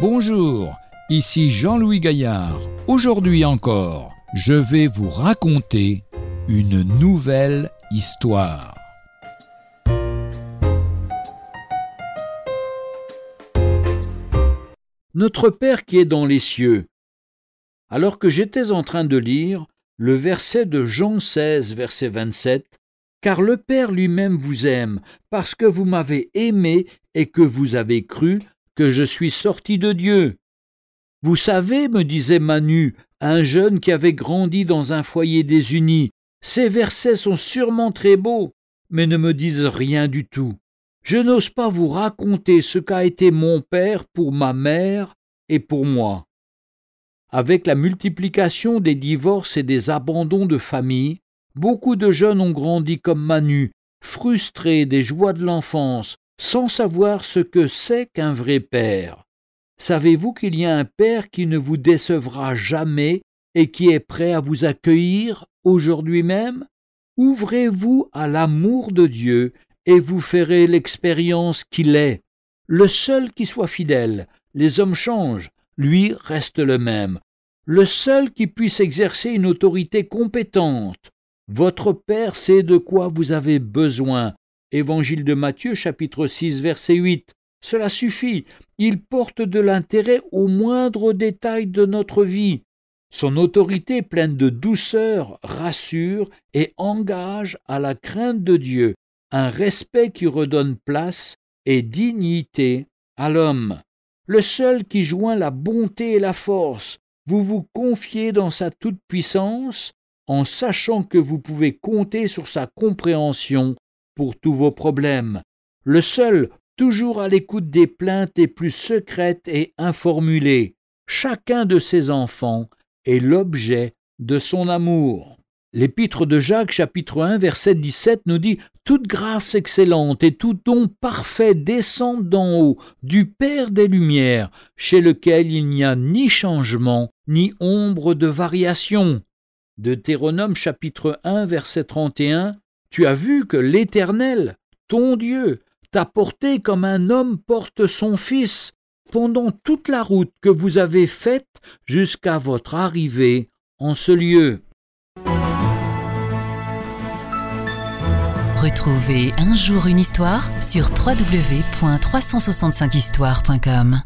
Bonjour, ici Jean-Louis Gaillard. Aujourd'hui encore, je vais vous raconter une nouvelle histoire. Notre Père qui est dans les cieux. Alors que j'étais en train de lire le verset de Jean 16, verset 27, Car le Père lui-même vous aime, parce que vous m'avez aimé et que vous avez cru que je suis sorti de Dieu. Vous savez, me disait Manu, un jeune qui avait grandi dans un foyer désuni, ces versets sont sûrement très beaux, mais ne me disent rien du tout. Je n'ose pas vous raconter ce qu'a été mon père pour ma mère et pour moi. Avec la multiplication des divorces et des abandons de famille, beaucoup de jeunes ont grandi comme Manu, frustrés des joies de l'enfance, sans savoir ce que c'est qu'un vrai père. Savez-vous qu'il y a un père qui ne vous décevra jamais et qui est prêt à vous accueillir aujourd'hui même? Ouvrez-vous à l'amour de Dieu et vous ferez l'expérience qu'il est. Le seul qui soit fidèle, les hommes changent, lui reste le même. Le seul qui puisse exercer une autorité compétente. Votre Père sait de quoi vous avez besoin, Évangile de Matthieu chapitre 6 verset 8. Cela suffit, il porte de l'intérêt au moindre détail de notre vie. Son autorité pleine de douceur rassure et engage à la crainte de Dieu, un respect qui redonne place et dignité à l'homme. Le seul qui joint la bonté et la force, vous vous confiez dans sa toute-puissance en sachant que vous pouvez compter sur sa compréhension pour tous vos problèmes, le seul toujours à l'écoute des plaintes les plus secrètes et informulées. Chacun de ses enfants est l'objet de son amour. L'épître de Jacques chapitre 1 verset 17 nous dit Toute grâce excellente et tout don parfait descendent d'en haut, du Père des Lumières, chez lequel il n'y a ni changement, ni ombre de variation. Deutéronome chapitre 1 verset 31 tu as vu que l'Éternel, ton Dieu, t'a porté comme un homme porte son fils pendant toute la route que vous avez faite jusqu'à votre arrivée en ce lieu. Retrouvez un jour une histoire sur www.365histoire.com.